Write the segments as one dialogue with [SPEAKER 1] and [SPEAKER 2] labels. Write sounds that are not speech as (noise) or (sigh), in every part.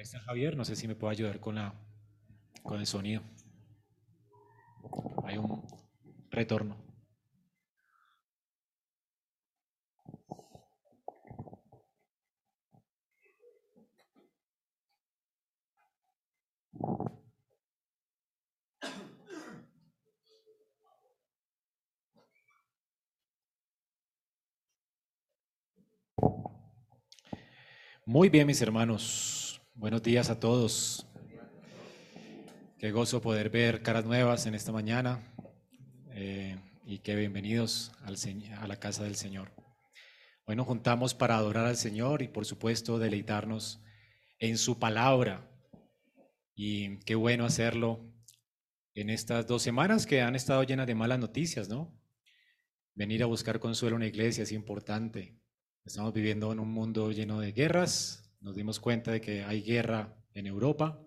[SPEAKER 1] Está Javier, no sé si me puede ayudar con, la, con el sonido. Hay un retorno. Muy bien, mis hermanos. Buenos días a todos. Qué gozo poder ver caras nuevas en esta mañana eh, y qué bienvenidos a la casa del Señor. Hoy nos juntamos para adorar al Señor y por supuesto deleitarnos en su palabra. Y qué bueno hacerlo en estas dos semanas que han estado llenas de malas noticias, ¿no? Venir a buscar consuelo en la iglesia es importante. Estamos viviendo en un mundo lleno de guerras. Nos dimos cuenta de que hay guerra en Europa.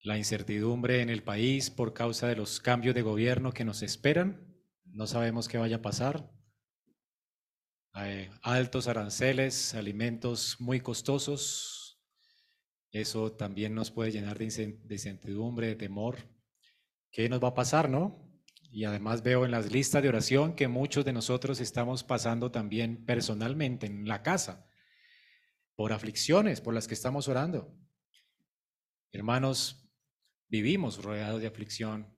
[SPEAKER 1] La incertidumbre en el país por causa de los cambios de gobierno que nos esperan. No sabemos qué vaya a pasar. Hay altos aranceles, alimentos muy costosos. Eso también nos puede llenar de incertidumbre, de temor. ¿Qué nos va a pasar, no? Y además veo en las listas de oración que muchos de nosotros estamos pasando también personalmente en la casa por aflicciones por las que estamos orando. Hermanos, vivimos rodeados de aflicción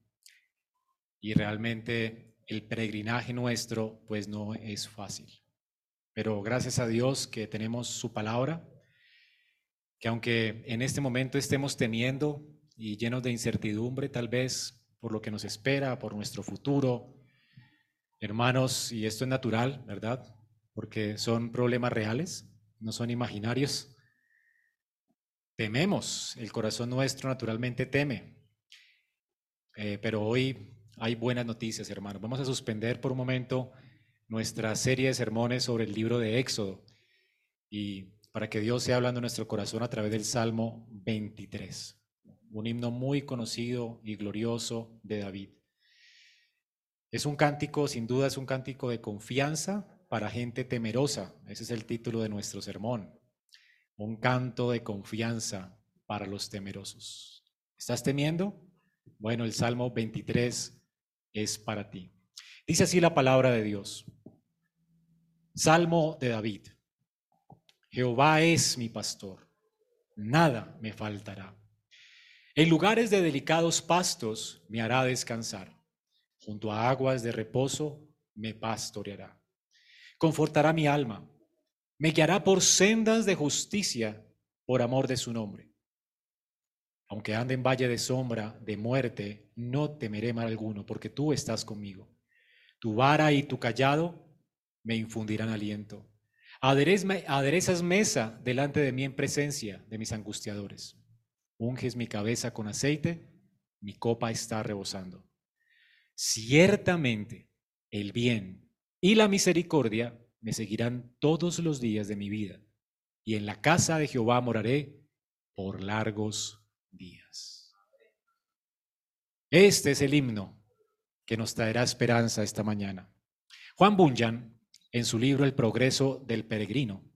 [SPEAKER 1] y realmente el peregrinaje nuestro pues no es fácil. Pero gracias a Dios que tenemos su palabra, que aunque en este momento estemos temiendo y llenos de incertidumbre tal vez por lo que nos espera, por nuestro futuro. Hermanos, y esto es natural, ¿verdad? Porque son problemas reales, no son imaginarios. Tememos, el corazón nuestro naturalmente teme. Eh, pero hoy hay buenas noticias, hermanos. Vamos a suspender por un momento nuestra serie de sermones sobre el libro de Éxodo y para que Dios sea hablando en nuestro corazón a través del Salmo 23 un himno muy conocido y glorioso de David. Es un cántico, sin duda es un cántico de confianza para gente temerosa. Ese es el título de nuestro sermón. Un canto de confianza para los temerosos. ¿Estás temiendo? Bueno, el Salmo 23 es para ti. Dice así la palabra de Dios. Salmo de David. Jehová es mi pastor, nada me faltará. En lugares de delicados pastos me hará descansar. Junto a aguas de reposo me pastoreará. Confortará mi alma. Me guiará por sendas de justicia por amor de su nombre. Aunque ande en valle de sombra, de muerte, no temeré mal alguno, porque tú estás conmigo. Tu vara y tu callado me infundirán aliento. Aderezas mesa delante de mí en presencia de mis angustiadores. Unges mi cabeza con aceite, mi copa está rebosando. Ciertamente el bien y la misericordia me seguirán todos los días de mi vida, y en la casa de Jehová moraré por largos días. Este es el himno que nos traerá esperanza esta mañana. Juan Bunyan, en su libro El progreso del peregrino,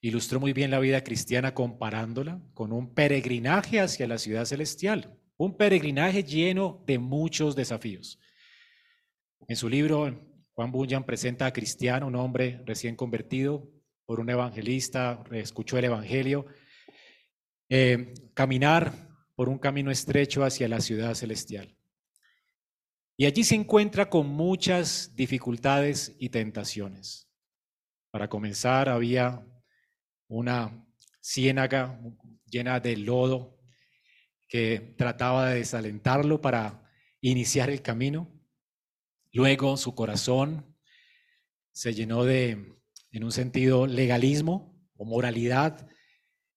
[SPEAKER 1] ilustró muy bien la vida cristiana comparándola con un peregrinaje hacia la ciudad celestial, un peregrinaje lleno de muchos desafíos. En su libro, Juan Bunyan presenta a Cristiano, un hombre recién convertido por un evangelista, escuchó el Evangelio, eh, caminar por un camino estrecho hacia la ciudad celestial. Y allí se encuentra con muchas dificultades y tentaciones. Para comenzar, había una ciénaga llena de lodo que trataba de desalentarlo para iniciar el camino. Luego su corazón se llenó de, en un sentido, legalismo o moralidad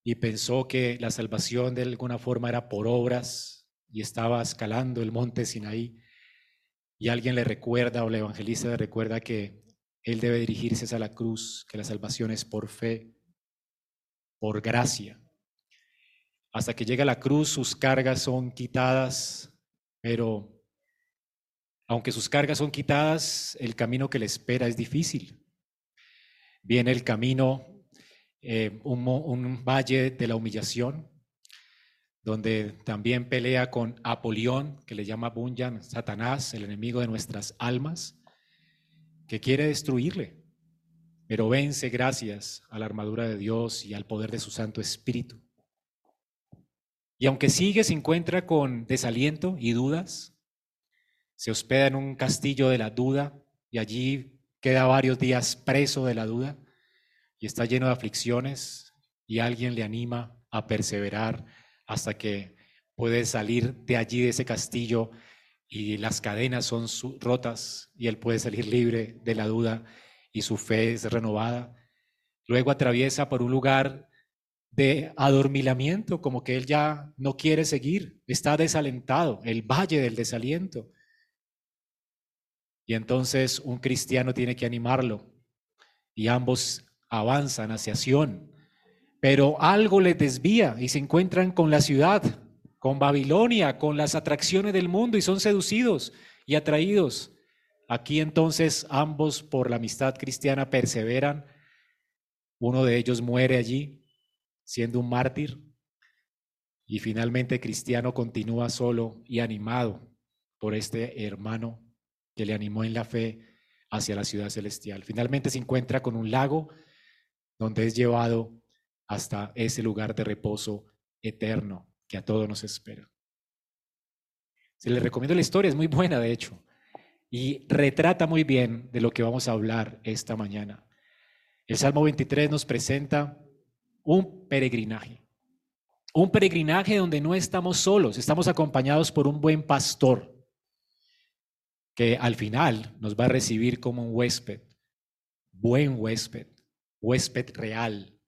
[SPEAKER 1] y pensó que la salvación de alguna forma era por obras y estaba escalando el monte Sinaí. Y alguien le recuerda o el evangelista le recuerda que él debe dirigirse a la cruz, que la salvación es por fe por gracia. Hasta que llega la cruz, sus cargas son quitadas, pero aunque sus cargas son quitadas, el camino que le espera es difícil. Viene el camino, eh, un, un valle de la humillación, donde también pelea con Apolión, que le llama Bunyan, Satanás, el enemigo de nuestras almas, que quiere destruirle, pero vence gracias a la armadura de Dios y al poder de su Santo Espíritu. Y aunque sigue, se encuentra con desaliento y dudas, se hospeda en un castillo de la duda y allí queda varios días preso de la duda y está lleno de aflicciones y alguien le anima a perseverar hasta que puede salir de allí, de ese castillo, y las cadenas son rotas y él puede salir libre de la duda y su fe es renovada. Luego atraviesa por un lugar de adormilamiento, como que él ya no quiere seguir, está desalentado, el valle del desaliento. Y entonces un cristiano tiene que animarlo y ambos avanzan hacia Sion. Pero algo les desvía y se encuentran con la ciudad, con Babilonia, con las atracciones del mundo y son seducidos y atraídos. Aquí entonces ambos por la amistad cristiana perseveran. Uno de ellos muere allí siendo un mártir y finalmente Cristiano continúa solo y animado por este hermano que le animó en la fe hacia la ciudad celestial. Finalmente se encuentra con un lago donde es llevado hasta ese lugar de reposo eterno que a todos nos espera. Se le recomiendo la historia, es muy buena de hecho, y retrata muy bien de lo que vamos a hablar esta mañana. El Salmo 23 nos presenta un peregrinaje, un peregrinaje donde no estamos solos, estamos acompañados por un buen pastor que al final nos va a recibir como un huésped, buen huésped, huésped real.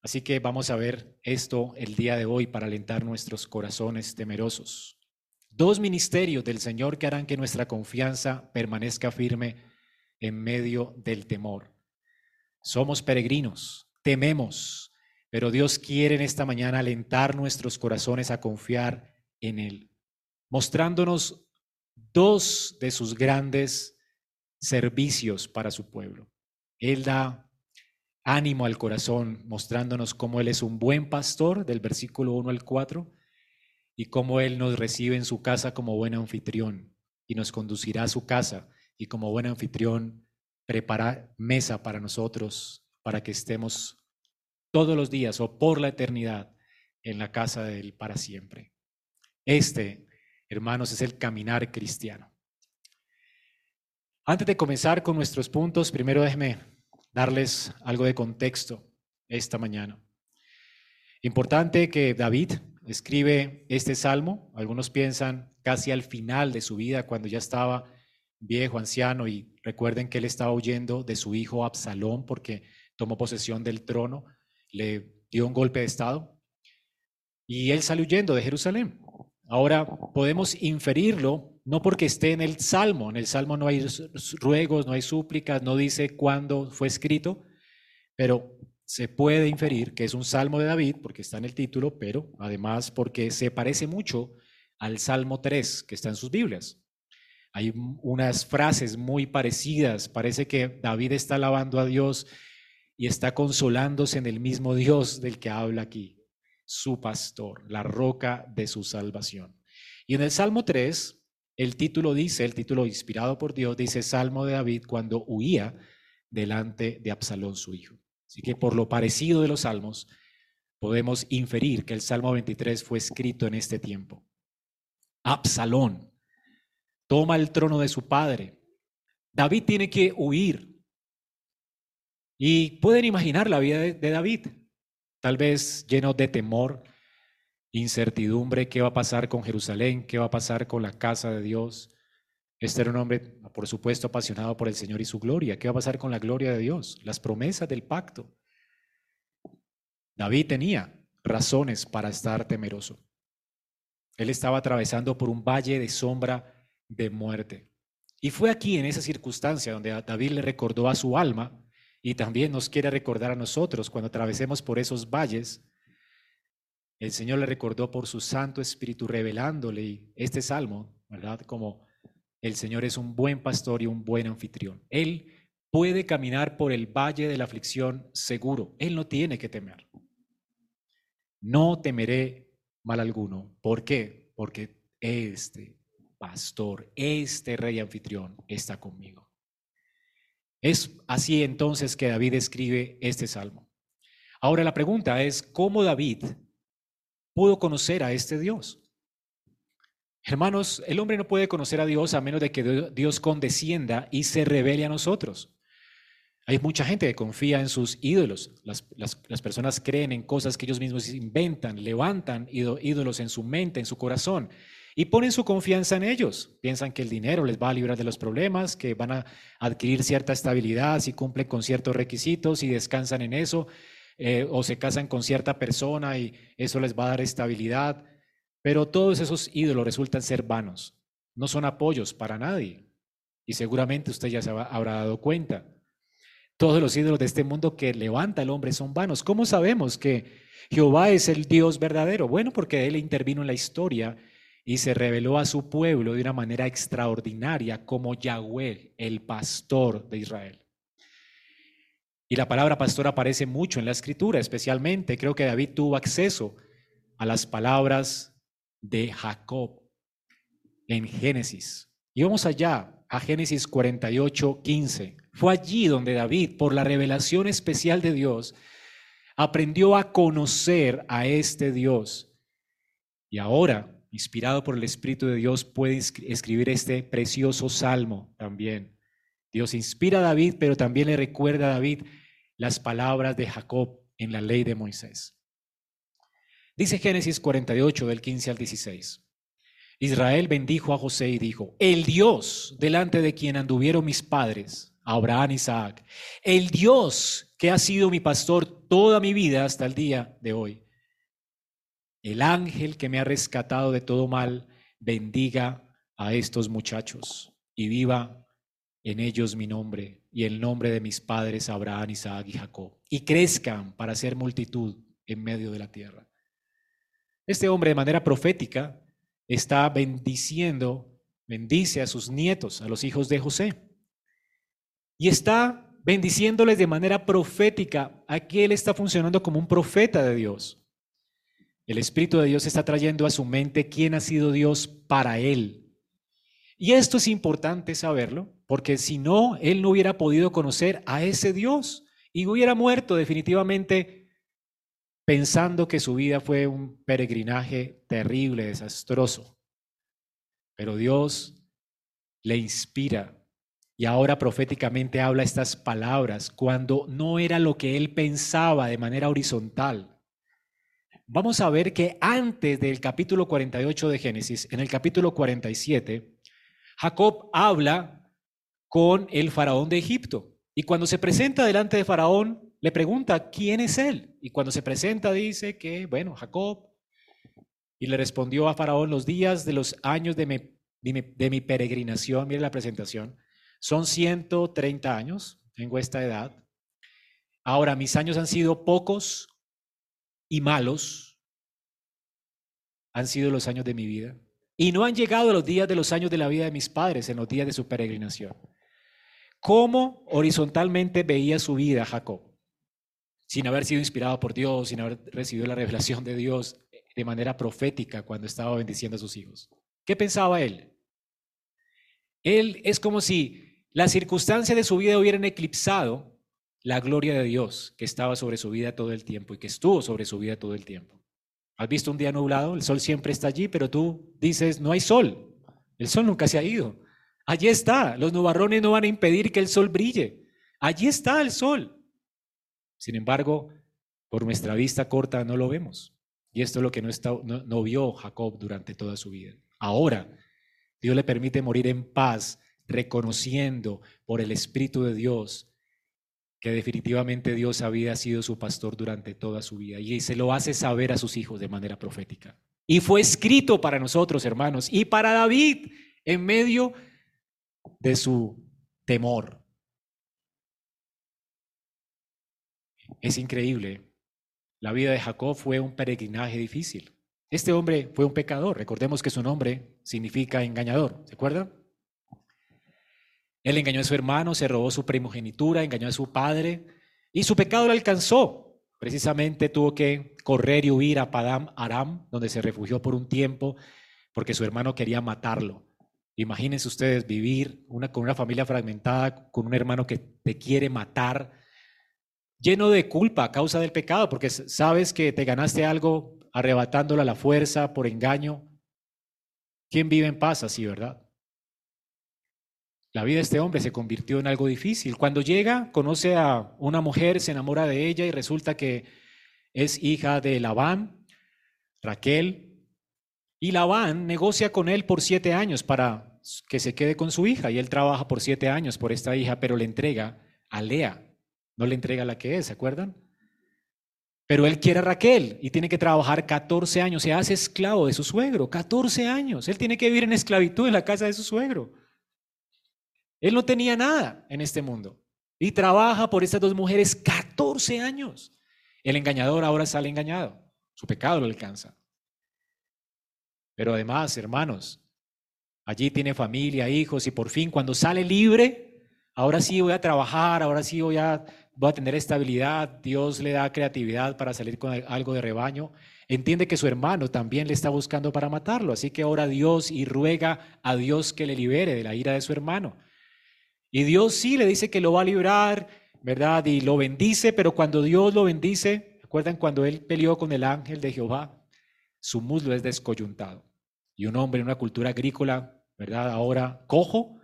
[SPEAKER 1] Así que vamos a ver esto el día de hoy para alentar nuestros corazones temerosos. Dos ministerios del Señor que harán que nuestra confianza permanezca firme en medio del temor. Somos peregrinos, tememos, pero Dios quiere en esta mañana alentar nuestros corazones a confiar en Él, mostrándonos dos de sus grandes servicios para su pueblo. Él da ánimo al corazón, mostrándonos cómo Él es un buen pastor, del versículo 1 al 4, y cómo Él nos recibe en su casa como buen anfitrión y nos conducirá a su casa y como buen anfitrión prepara mesa para nosotros, para que estemos todos los días o por la eternidad en la casa de Él para siempre. Este hermanos, es el caminar cristiano. Antes de comenzar con nuestros puntos, primero déjeme darles algo de contexto esta mañana. Importante que David escribe este salmo, algunos piensan casi al final de su vida, cuando ya estaba viejo, anciano, y recuerden que él estaba huyendo de su hijo Absalón porque tomó posesión del trono, le dio un golpe de estado, y él salió huyendo de Jerusalén. Ahora podemos inferirlo no porque esté en el Salmo, en el Salmo no hay ruegos, no hay súplicas, no dice cuándo fue escrito, pero se puede inferir que es un Salmo de David porque está en el título, pero además porque se parece mucho al Salmo 3 que está en sus Biblias. Hay unas frases muy parecidas, parece que David está alabando a Dios y está consolándose en el mismo Dios del que habla aquí su pastor, la roca de su salvación. Y en el Salmo 3, el título dice, el título inspirado por Dios, dice Salmo de David cuando huía delante de Absalón su hijo. Así que por lo parecido de los salmos, podemos inferir que el Salmo 23 fue escrito en este tiempo. Absalón toma el trono de su padre. David tiene que huir. Y pueden imaginar la vida de, David tal vez lleno de temor, incertidumbre, qué va a pasar con Jerusalén, qué va a pasar con la casa de Dios. Este era un hombre, por supuesto, apasionado por el Señor y su gloria. ¿Qué va a pasar con la gloria de Dios? Las promesas del pacto. David tenía razones para estar temeroso. Él estaba atravesando por un valle de sombra de muerte. Y fue aquí, en esa circunstancia, donde David le recordó a su alma y también nos quiere recordar a nosotros cuando atravesemos por esos valles. El Señor le recordó por su Santo Espíritu revelándole este salmo, ¿verdad? Como el Señor es un buen pastor y un buen anfitrión. Él puede caminar por el valle de la aflicción seguro. Él no tiene que temer. No temeré mal alguno. ¿Por qué? Porque este pastor, este rey anfitrión está conmigo. Es así entonces que David escribe este salmo. Ahora la pregunta es, ¿cómo David pudo conocer a este Dios? Hermanos, el hombre no puede conocer a Dios a menos de que Dios condescienda y se revele a nosotros. Hay mucha gente que confía en sus ídolos. Las, personas creen en cosas que ellos mismos inventan, levantan ídolos en su mente, en su corazón, y ponen su confianza en ellos. Piensan que el dinero les va a librar de los problemas, que van a adquirir cierta estabilidad si cumplen con ciertos requisitos y descansan en eso, eh, o se casan con cierta persona y eso les va a dar estabilidad. Pero todos esos ídolos resultan ser vanos, no son apoyos para nadie. Y seguramente usted ya se habrá dado cuenta. Todos los ídolos de este mundo que levanta el hombre son vanos. ¿Cómo sabemos que Jehová es el Dios verdadero? Bueno, porque Él intervino en la historia y se reveló a su pueblo de una manera extraordinaria como Yahweh, el pastor de Israel. Y la palabra pastor aparece mucho en la escritura, especialmente creo que David tuvo acceso a las palabras de Jacob en Génesis. Y vamos allá a Génesis 48, 15. Fue allí donde David, por la revelación especial de Dios, aprendió a conocer a este Dios. Y ahora, inspirado por el Espíritu de Dios, puede escribir este precioso salmo también. Dios inspira a David, pero también le recuerda a David las palabras de Jacob en la ley de Moisés. Dice Génesis 48 del 15 al 16. Israel bendijo a José y dijo, el Dios delante de quien anduvieron mis padres, Abraham, Isaac, el Dios que ha sido mi pastor toda mi vida hasta el día de hoy, el ángel que me ha rescatado de todo mal, bendiga a estos muchachos y viva en ellos mi nombre y el nombre de mis padres Abraham, Isaac y Jacob, y crezcan para ser multitud en medio de la tierra. Este hombre de manera profética está bendiciendo, bendice a sus nietos, a los hijos de José. Y está bendiciéndoles de manera profética. Aquí él está funcionando como un profeta de Dios. El Espíritu de Dios está trayendo a su mente quién ha sido Dios para él. Y esto es importante saberlo, porque si no, él no hubiera podido conocer a ese Dios y hubiera muerto definitivamente pensando que su vida fue un peregrinaje terrible, desastroso. Pero Dios le inspira y ahora proféticamente habla estas palabras cuando no era lo que él pensaba de manera horizontal. Vamos a ver que antes del capítulo 48 de Génesis, en el capítulo 47, Jacob habla con el faraón de Egipto. Y cuando se presenta delante de faraón, le pregunta, ¿quién es él? Y cuando se presenta dice que, bueno, Jacob. Y le respondió a Faraón, los días de los años de mi, de peregrinación, mire la presentación, son 130 años, tengo esta edad. Ahora, mis años han sido pocos y malos, han sido los años de mi vida. Y no han llegado los días de los años de la vida de mis padres, en los días de su peregrinación. ¿Cómo horizontalmente veía su vida Jacob? sin haber sido inspirado por Dios, sin haber recibido la revelación de Dios de manera profética cuando estaba bendiciendo a sus hijos. ¿Qué pensaba él? Él es como si las circunstancias de su vida hubieran eclipsado la gloria de Dios que estaba sobre su vida todo el tiempo y que estuvo sobre su vida todo el tiempo. ¿Has visto un día nublado? El sol siempre está allí, pero tú dices, no hay sol. El sol nunca se ha ido. Allí está. Los nubarrones no van a impedir que el sol brille. Allí está el sol. Sin embargo, por nuestra vista corta no lo vemos. Y esto es lo que no, no, vio Jacob durante toda su vida. Ahora, Dios le permite morir en paz, reconociendo por el Espíritu de Dios que definitivamente Dios había sido su pastor durante toda su vida. Y se lo hace saber a sus hijos de manera profética. Y fue escrito para nosotros, hermanos, y para David en medio de su temor, Es increíble. La vida de Jacob fue un peregrinaje difícil. Este hombre fue un pecador. Recordemos que su nombre significa engañador. ¿Se acuerdan? Él engañó a su hermano, se robó su primogenitura, engañó a su padre y su pecado le alcanzó. Precisamente tuvo que correr y huir a Padam Aram, donde se refugió por un tiempo porque su hermano quería matarlo. Imagínense ustedes vivir con una familia fragmentada, con un hermano que te quiere matar, lleno de culpa a causa del pecado, porque sabes que te ganaste algo arrebatándolo a la fuerza por engaño. ¿Quién vive en paz así, verdad? La vida de este hombre se convirtió en algo difícil. Cuando llega, conoce a una mujer, se enamora de ella y resulta que es hija de Labán, Raquel, y Labán negocia con él por siete años para que se quede con su hija. Y él trabaja por siete años por esta hija, pero le entrega a Lea. No le entrega la que es, ¿se acuerdan? Pero él quiere a Raquel y tiene que trabajar 14 años. Se hace esclavo de su suegro. 14 años. Él tiene que vivir en esclavitud en la casa de su suegro. Él no tenía nada en este mundo. Y trabaja por estas dos mujeres 14 años. El engañador ahora sale engañado. Su pecado lo alcanza. Pero además, hermanos, allí tiene familia, hijos y por fin cuando sale libre, ahora sí voy a trabajar, ahora sí voy a, voy a tener estabilidad, Dios le da creatividad para salir con algo de rebaño. Entiende que su hermano también le está buscando para matarlo, así que ora a Dios y ruega a Dios que le libere de la ira de su hermano. Y Dios sí le dice que lo va a librar, ¿verdad? Y lo bendice, pero cuando Dios lo bendice, ¿recuerdan cuando él peleó con el ángel de Jehová? Su muslo es descoyuntado y un hombre en una cultura agrícola, ¿verdad? Ahora cojo,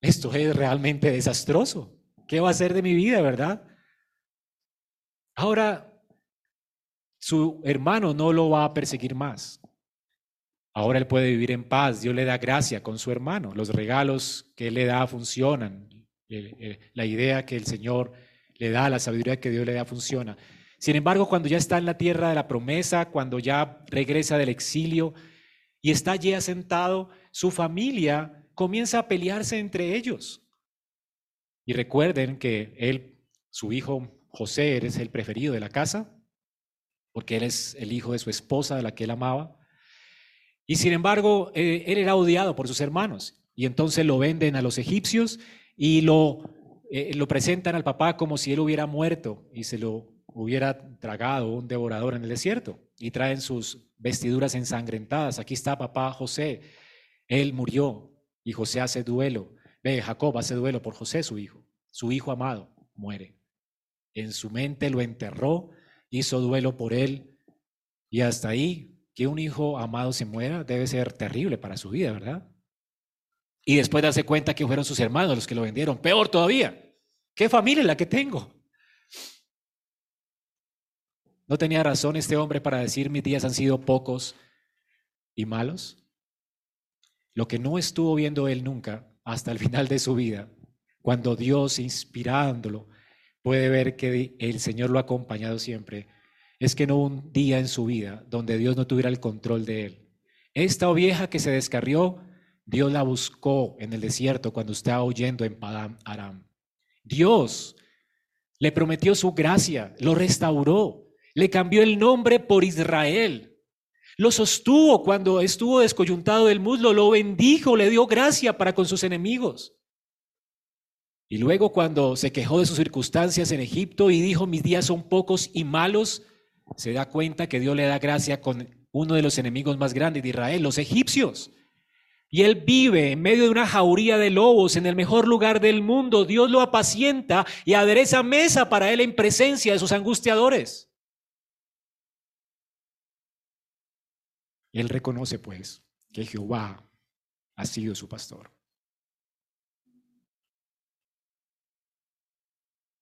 [SPEAKER 1] esto es realmente desastroso. ¿Qué va a hacer de mi vida, verdad? Ahora, su hermano no lo va a perseguir más. Ahora él puede vivir en paz. Dios le da gracia con su hermano. Los regalos que él le da funcionan. La idea que el Señor le da, la sabiduría que Dios le da funciona. Sin embargo, cuando ya está en la tierra de la promesa, cuando ya regresa del exilio, y está allí asentado, su familia comienza a pelearse entre ellos. Y recuerden que él, su hijo José, es el preferido de la casa, porque él es el hijo de su esposa, de la que él amaba. Y sin embargo, eh, él era odiado por sus hermanos. Y entonces lo venden a los egipcios y lo, eh, lo presentan al papá como si él hubiera muerto y se lo hubiera tragado un devorador en el desierto. Y traen sus vestiduras ensangrentadas. Aquí está papá José. Él murió y José hace duelo. Ve, Jacob hace duelo por José, su hijo. Su hijo amado muere. En su mente lo enterró, hizo duelo por él. Y hasta ahí, que un hijo amado se muera debe ser terrible para su vida, ¿verdad? Y después darse cuenta que fueron sus hermanos los que lo vendieron. Peor todavía. ¿Qué familia es la que tengo? ¿No tenía razón este hombre para decir mis días han sido pocos y malos? Lo que no estuvo viendo él nunca hasta el final de su vida, cuando Dios inspirándolo puede ver que el Señor lo ha acompañado siempre, es que no hubo un día en su vida donde Dios no tuviera el control de él. Esta oveja que se descarrió, Dios la buscó en el desierto cuando estaba huyendo en Padam Aram. Dios le prometió su gracia, lo restauró, le cambió el nombre por Israel. Lo sostuvo cuando estuvo descoyuntado del muslo, lo bendijo, le dio gracia para con sus enemigos. Y luego cuando se quejó de sus circunstancias en Egipto y dijo, mis días son pocos y malos, se da cuenta que Dios le da gracia con uno de los enemigos más grandes de Israel, los egipcios. Y él vive en medio de una jauría de lobos en el mejor lugar del mundo. Dios lo apacienta y adereza mesa para él en presencia de sus angustiadores. Él reconoce pues que Jehová ha sido su pastor.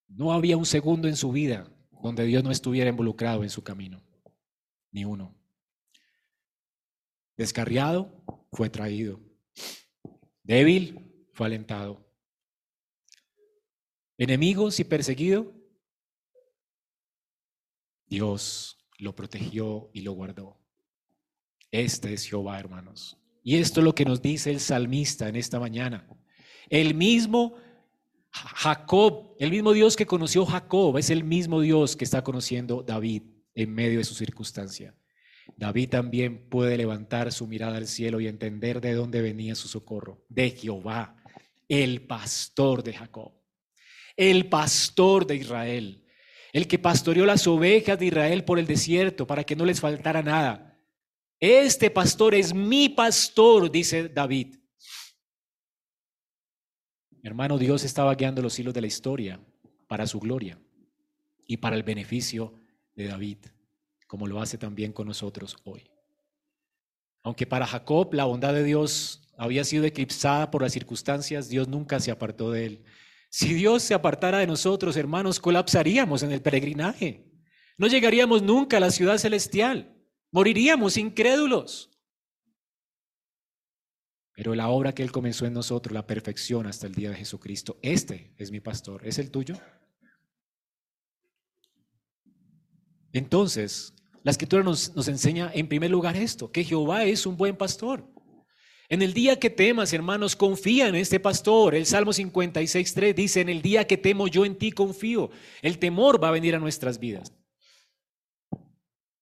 [SPEAKER 1] No había un segundo en su vida donde Dios no estuviera involucrado en su camino, ni uno. Descarriado, fue traído. Débil, fue alentado. Enemigos y perseguido, Dios lo protegió y lo guardó. Este es Jehová, hermanos. Y esto es lo que nos dice el salmista en esta mañana. El mismo Jacob, el mismo Dios que conoció Jacob, es el mismo Dios que está conociendo David en medio de su circunstancia. David también puede levantar su mirada al cielo y entender de dónde venía su socorro, de Jehová, el pastor de Jacob, el pastor de Israel, el que pastoreó las ovejas de Israel por el desierto para que no les faltara nada. Este pastor es mi pastor, dice David. Hermano, Dios estaba guiando los hilos de la historia para su gloria y para el beneficio de David, como lo hace también con nosotros hoy. Aunque para Jacob la bondad de Dios había sido eclipsada por las circunstancias, Dios nunca se apartó de él. Si Dios se apartara de nosotros, hermanos, colapsaríamos en el peregrinaje. No llegaríamos nunca a la ciudad celestial. Moriríamos incrédulos. Pero la obra que Él comenzó en nosotros, la perfección hasta el día de Jesucristo. Este es mi pastor. ¿Es el tuyo? Entonces, la escritura nos, enseña en primer lugar esto, que Jehová es un buen pastor. En el día que temas, hermanos, confía en este pastor. El Salmo 56.3 dice, en el día que temo yo en ti confío. El temor va a venir a nuestras vidas.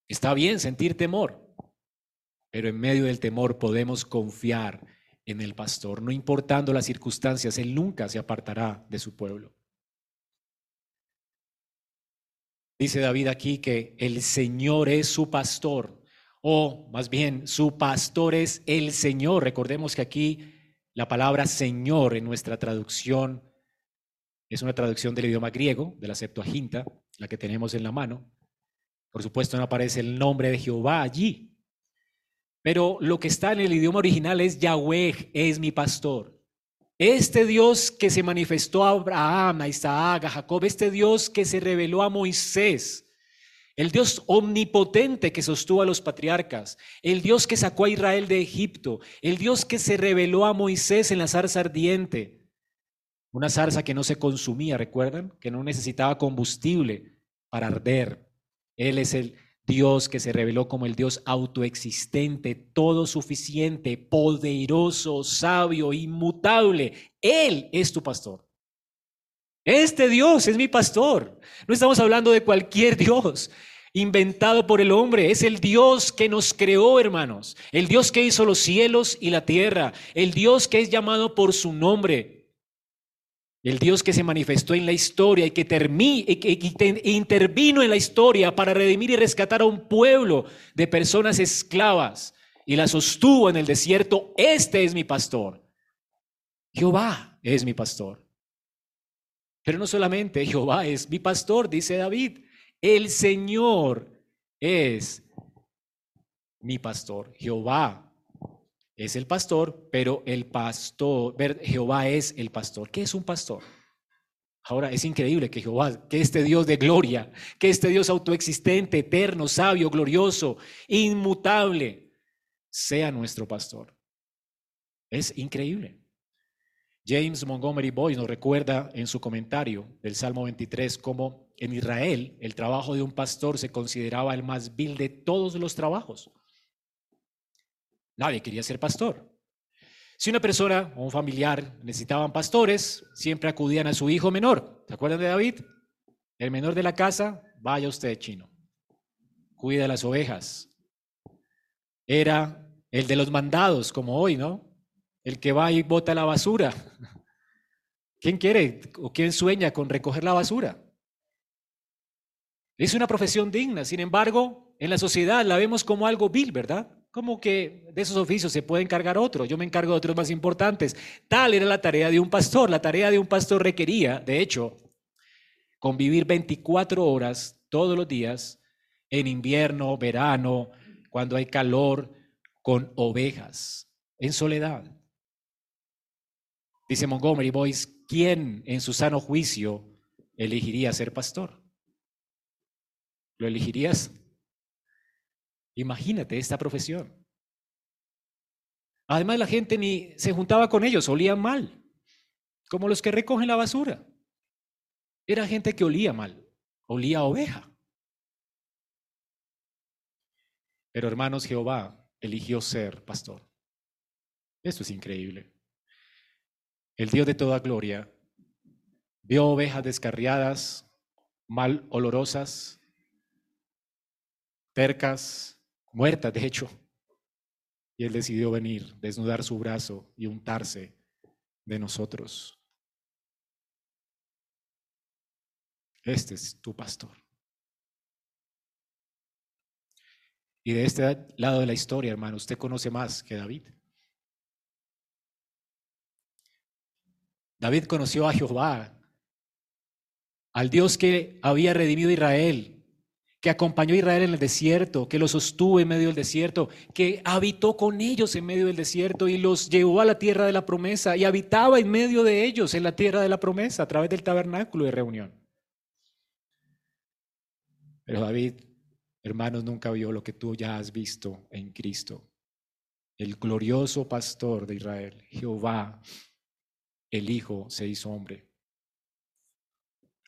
[SPEAKER 1] Está bien sentir temor, pero en medio del temor podemos confiar en el pastor, no importando las circunstancias, él nunca se apartará de su pueblo. Dice David aquí que el Señor es su pastor, o más bien su pastor es el Señor. Recordemos que aquí la palabra Señor en nuestra traducción es una traducción del idioma griego, de la Septuaginta, la que tenemos en la mano. Por supuesto no aparece el nombre de Jehová allí, pero lo que está en el idioma original es Yahweh, es mi pastor. Este Dios que se manifestó a Abraham, a Isaac, a Jacob, este Dios que se reveló a Moisés, el Dios omnipotente que sostuvo a los patriarcas, el Dios que sacó a Israel de Egipto, el Dios que se reveló a Moisés en la zarza ardiente, una zarza que no se consumía, ¿recuerdan? Que no necesitaba combustible para arder. Él es el Dios que se reveló como el Dios autoexistente, todo suficiente, poderoso, sabio, inmutable. Él es tu pastor. Este Dios es mi pastor. No estamos hablando de cualquier (laughs) Dios inventado por el hombre. Es el Dios que nos creó, hermanos. El Dios que hizo los cielos y la tierra. El Dios que es llamado por su nombre. El Dios que se manifestó en la historia y que, intervino en la historia para redimir y rescatar a un pueblo de personas esclavas y la sostuvo en el desierto, este es mi pastor. Jehová es mi pastor. Pero no solamente Jehová es mi pastor, dice David, el Señor es mi pastor. Jehová es el pastor, pero el pastor, Jehová es el pastor. ¿Qué es un pastor? Ahora es increíble que Jehová, que este Dios de gloria, que este Dios autoexistente, eterno, sabio, glorioso, inmutable, sea nuestro pastor. Es increíble. James Montgomery Boyce nos recuerda en su comentario del Salmo 23 cómo en Israel el trabajo de un pastor se consideraba el más vil de todos los trabajos. Nadie quería ser pastor. Si una persona o un familiar necesitaban pastores, siempre acudían a su hijo menor. ¿Se acuerdan de David? El menor de la casa, vaya usted, chino. Cuida las ovejas. Era el de los mandados, como hoy, ¿no? El que va y bota la basura. (laughs) ¿Quién quiere o quién sueña con recoger la basura? Es una profesión digna, sin embargo, en la sociedad la vemos como algo vil, ¿verdad? Como que de esos oficios se puede encargar otro, yo me encargo de otros más importantes. Tal era la tarea de un pastor. La tarea de un pastor requería, de hecho, convivir 24 horas todos los días, en invierno, verano, cuando hay calor, con ovejas, en soledad. Dice Montgomery Boyce, ¿quién en su sano juicio elegiría ser pastor? ¿Lo elegirías? Imagínate esta profesión. Además la gente ni se juntaba con ellos, olían mal, como los que recogen la basura. Era gente que olía mal, olía oveja. Pero hermanos, Jehová eligió ser pastor. Esto es increíble. El Dios de toda gloria vio ovejas descarriadas, mal olorosas, percas, muerta de hecho. Y Él decidió venir, desnudar su brazo y untarse de nosotros. Este es tu pastor. Y de este lado de la historia, hermano, usted conoce más que David. David conoció a Jehová, al Dios que había redimido a Israel, que acompañó a Israel en el desierto, que los sostuvo en medio del desierto, que habitó con ellos en medio del desierto y los llevó a la tierra de la promesa y habitaba en medio de ellos en la tierra de la promesa a través del tabernáculo de reunión. Pero David Hermanos, nunca vio lo que tú ya has visto en Cristo. El glorioso pastor de Israel, Jehová, el Hijo, se hizo hombre.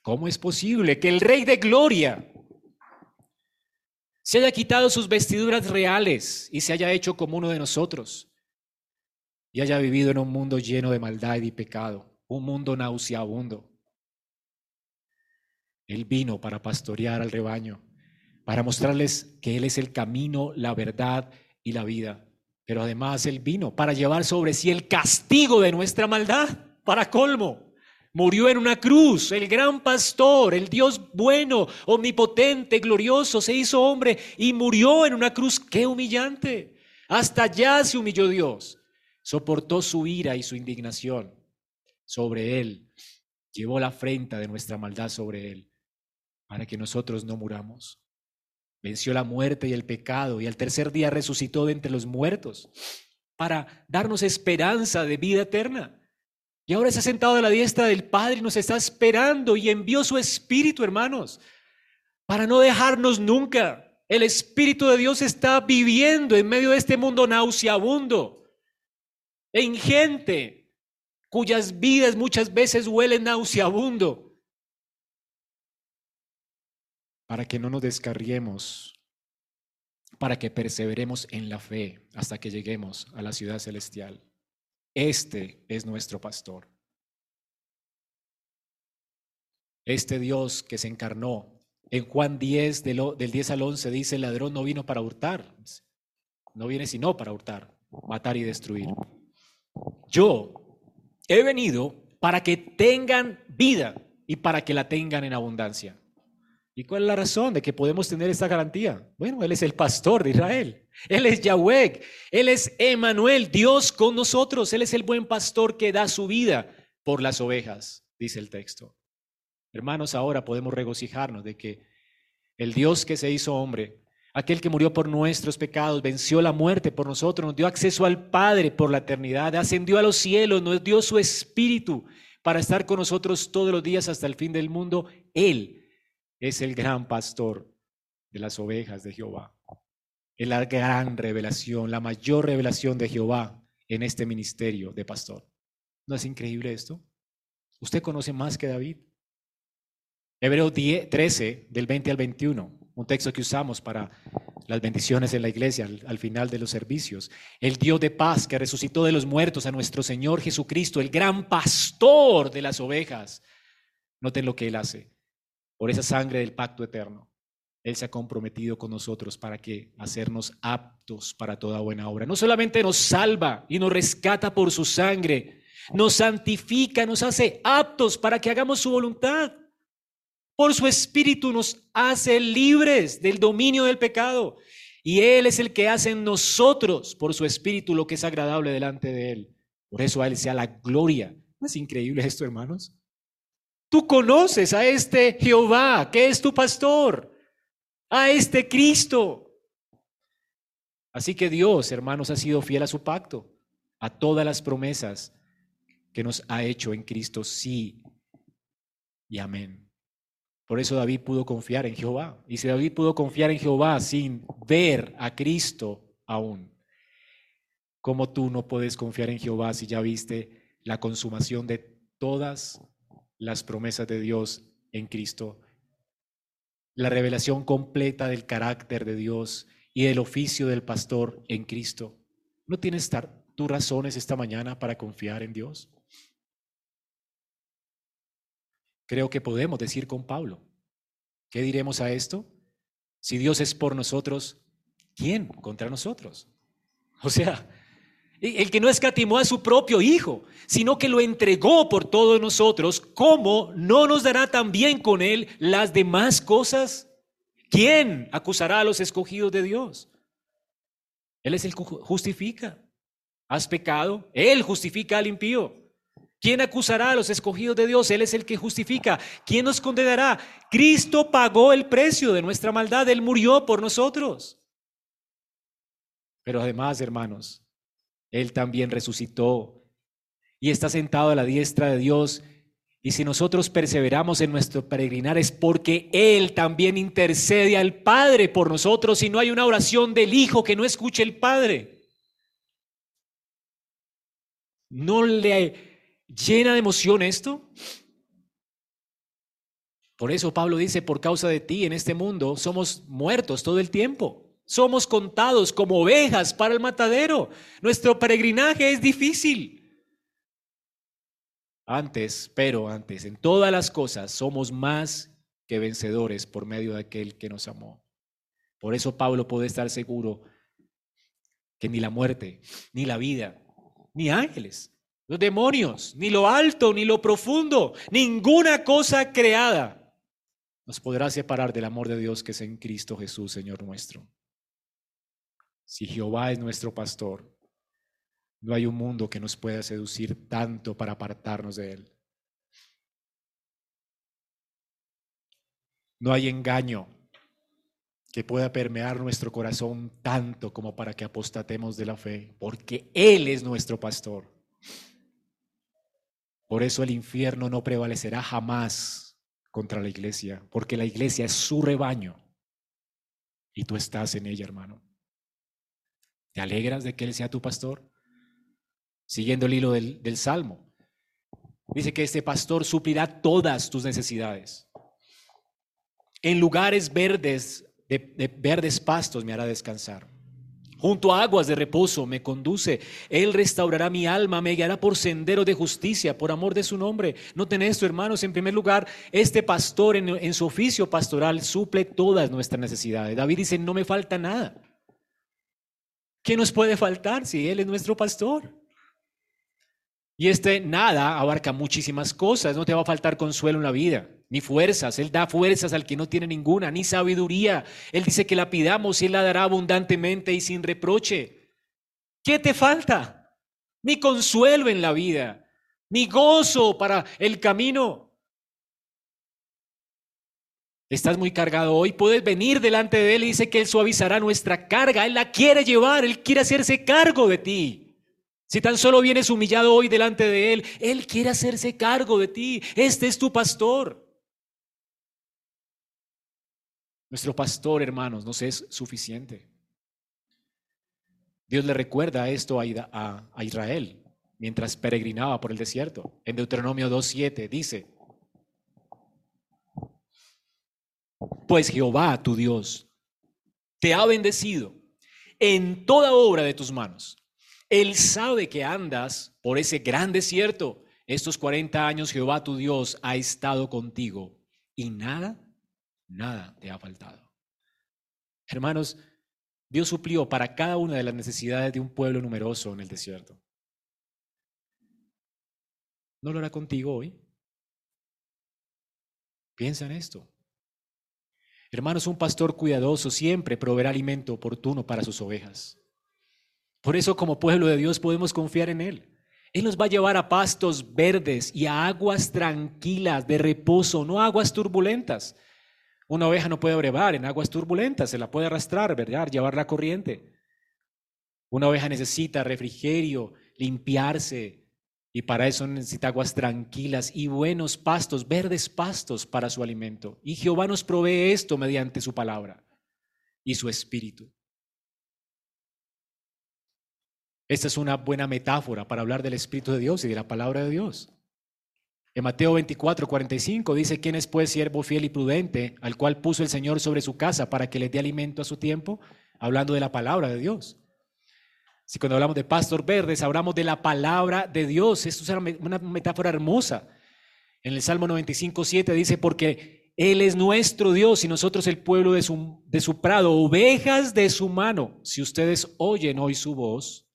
[SPEAKER 1] ¿Cómo es posible que el Rey de Gloria se haya quitado sus vestiduras reales y se haya hecho como uno de nosotros y haya vivido en un mundo lleno de maldad y pecado, un mundo nauseabundo? Él vino para pastorear al rebaño para mostrarles que Él es el camino, la verdad y la vida. Pero además Él vino para llevar sobre sí el castigo de nuestra maldad, para colmo. Murió en una cruz, el gran pastor, el Dios bueno, omnipotente, glorioso, se hizo hombre y murió en una cruz. ¡Qué humillante! Hasta allá se humilló Dios. Soportó su ira y su indignación sobre Él. Llevó la afrenta de nuestra maldad sobre Él para que nosotros no muramos venció la muerte y el pecado y al tercer día resucitó de entre los muertos para darnos esperanza de vida eterna. Y ahora está sentado a la diestra del Padre y nos está esperando y envió su Espíritu, hermanos, para no dejarnos nunca. El Espíritu de Dios está viviendo en medio de este mundo nauseabundo, en gente cuyas vidas muchas veces huelen nauseabundo para que no nos descarriemos, para que perseveremos en la fe hasta que lleguemos a la ciudad celestial. Este es nuestro pastor. Este Dios que se encarnó. En Juan 10, del 10 al 11, dice, el ladrón no vino para hurtar, no viene sino para hurtar, matar y destruir. Yo he venido para que tengan vida y para que la tengan en abundancia. ¿Y cuál es la razón de que podemos tener esta garantía? Bueno, Él es el pastor de Israel. Él es Yahweh. Él es Emanuel, Dios con nosotros. Él es el buen pastor que da su vida por las ovejas, dice el texto. Hermanos, ahora podemos regocijarnos de que el Dios que se hizo hombre, aquel que murió por nuestros pecados, venció la muerte por nosotros, nos dio acceso al Padre por la eternidad, ascendió a los cielos, nos dio su Espíritu para estar con nosotros todos los días hasta el fin del mundo. Él es el gran pastor de las ovejas de Jehová. Es la gran revelación, la mayor revelación de Jehová en este ministerio de pastor. ¿No es increíble esto? Usted conoce más que David. Hebreo 13, del 20 al 21, un texto que usamos para las bendiciones en la iglesia al, al, final de los servicios. El Dios de paz que resucitó de los muertos a nuestro Señor Jesucristo, el gran pastor de las ovejas. Noten lo que Él hace por esa sangre del pacto eterno. Él se ha comprometido con nosotros para que hacernos aptos para toda buena obra. No solamente nos salva y nos rescata por su sangre, nos santifica, nos hace aptos para que hagamos su voluntad. Por su espíritu nos hace libres del dominio del pecado. Y Él es el que hace en nosotros, por su espíritu, lo que es agradable delante de Él. Por eso a Él sea la gloria. ¿No es increíble esto, hermanos? Tú conoces a este Jehová, que es tu pastor, a este Cristo. Así que Dios, hermanos, ha sido fiel a su pacto, a todas las promesas que nos ha hecho en Cristo, sí y amén. Por eso David pudo confiar en Jehová. Y si David pudo confiar en Jehová sin ver a Cristo aún, ¿cómo tú no puedes confiar en Jehová si ya viste la consumación de todas las promesas de Dios en Cristo, la revelación completa del carácter de Dios y del oficio del pastor en Cristo. ¿No tienes tus razones esta mañana para confiar en Dios? Creo que podemos decir con Pablo, ¿qué diremos a esto? Si Dios es por nosotros, ¿quién contra nosotros? O sea, El que no escatimó a su propio Hijo, sino que lo entregó por todos nosotros, ¿cómo no nos dará también con Él las demás cosas? ¿Quién acusará a los escogidos de Dios? Él es el que justifica. ¿Has pecado? Él justifica al impío. ¿Quién acusará a los escogidos de Dios? Él es el que justifica. ¿Quién nos condenará? Cristo pagó el precio de nuestra maldad. Él murió por nosotros. Pero además, hermanos, Él también resucitó y está sentado a la diestra de Dios. Y si nosotros perseveramos en nuestro peregrinar es porque Él también intercede al Padre por nosotros y no hay una oración del Hijo que no escuche el Padre. No le llena de emoción esto? Por eso Pablo dice, por causa de ti en este mundo somos muertos todo el tiempo. Somos contados como ovejas para el matadero. Nuestro peregrinaje es difícil. Antes, pero antes, en todas las cosas somos más que vencedores por medio de aquel que nos amó. Por eso Pablo puede estar seguro que ni la muerte, ni la vida, ni ángeles, los demonios, ni lo alto, ni lo profundo, ninguna cosa creada nos podrá separar del amor de Dios que es en Cristo Jesús, Señor nuestro. Si Jehová es nuestro pastor, no hay un mundo que nos pueda seducir tanto para apartarnos de Él. No hay engaño que pueda permear nuestro corazón tanto como para que apostatemos de la fe, porque Él es nuestro pastor. Por eso el infierno no prevalecerá jamás contra la iglesia, porque la iglesia es su rebaño y tú estás en ella, hermano. ¿Te alegras de que Él sea tu pastor? Siguiendo el hilo del, Salmo. Dice que este pastor suplirá todas tus necesidades. En lugares verdes, de verdes pastos me hará descansar. Junto a aguas de reposo me conduce. Él restaurará mi alma, me guiará por sendero de justicia, por amor de su nombre. Noten esto, hermanos. En primer lugar, este pastor en, en su oficio pastoral suple todas nuestras necesidades. David dice, no me falta nada. ¿Qué nos puede faltar si Él es nuestro pastor? Y este nada abarca muchísimas cosas. No te va a faltar consuelo en la vida ni fuerzas. Él da fuerzas al que no tiene ninguna, ni sabiduría. Él dice que la pidamos y Él la dará abundantemente y sin reproche. ¿Qué te falta? Mi consuelo en la vida, mi gozo para el camino. Estás muy cargado hoy, puedes venir delante de Él y dice que Él suavizará nuestra carga. Él la quiere llevar, Él quiere hacerse cargo de ti. Si tan solo vienes humillado hoy delante de Él, Él quiere hacerse cargo de ti. Este es tu pastor. Nuestro pastor, hermanos, nos es suficiente. Dios le recuerda esto a, Israel mientras peregrinaba por el desierto. En Deuteronomio 2.7 dice, pues Jehová, tu Dios, te ha bendecido en toda obra de tus manos. Él sabe que andas por ese gran desierto. Estos 40 años Jehová, tu Dios, ha estado contigo y nada nada te ha faltado. Hermanos, Dios suplió para cada una de las necesidades de un pueblo numeroso en el desierto. ¿No lo hará contigo hoy? Piensa en esto. Hermanos, un pastor cuidadoso siempre proveerá alimento oportuno para sus ovejas. Por eso como pueblo de Dios podemos confiar en Él. Él nos va a llevar a pastos verdes y a aguas tranquilas de reposo, no aguas turbulentas. Una oveja no puede brevar en aguas turbulentas, se la puede arrastrar, ¿verdad? Llevar la corriente. Una oveja necesita refrigerio, limpiarse, y para eso necesita aguas tranquilas y buenos pastos, verdes pastos para su alimento. Y Jehová nos provee esto mediante su palabra y su espíritu. Esta es una buena metáfora para hablar del Espíritu de Dios y de la palabra de Dios. En Mateo 24, 45 dice, ¿quién es pues siervo fiel y prudente al cual puso el Señor sobre su casa para que le dé alimento a su tiempo? Hablando de la palabra de Dios. Si cuando hablamos de pastor verdes, hablamos de la palabra de Dios. Esto es una metáfora hermosa. En el Salmo 95, 7 dice, porque Él es nuestro Dios y nosotros el pueblo de su, de su prado, ovejas de su mano. Si ustedes oyen hoy su voz,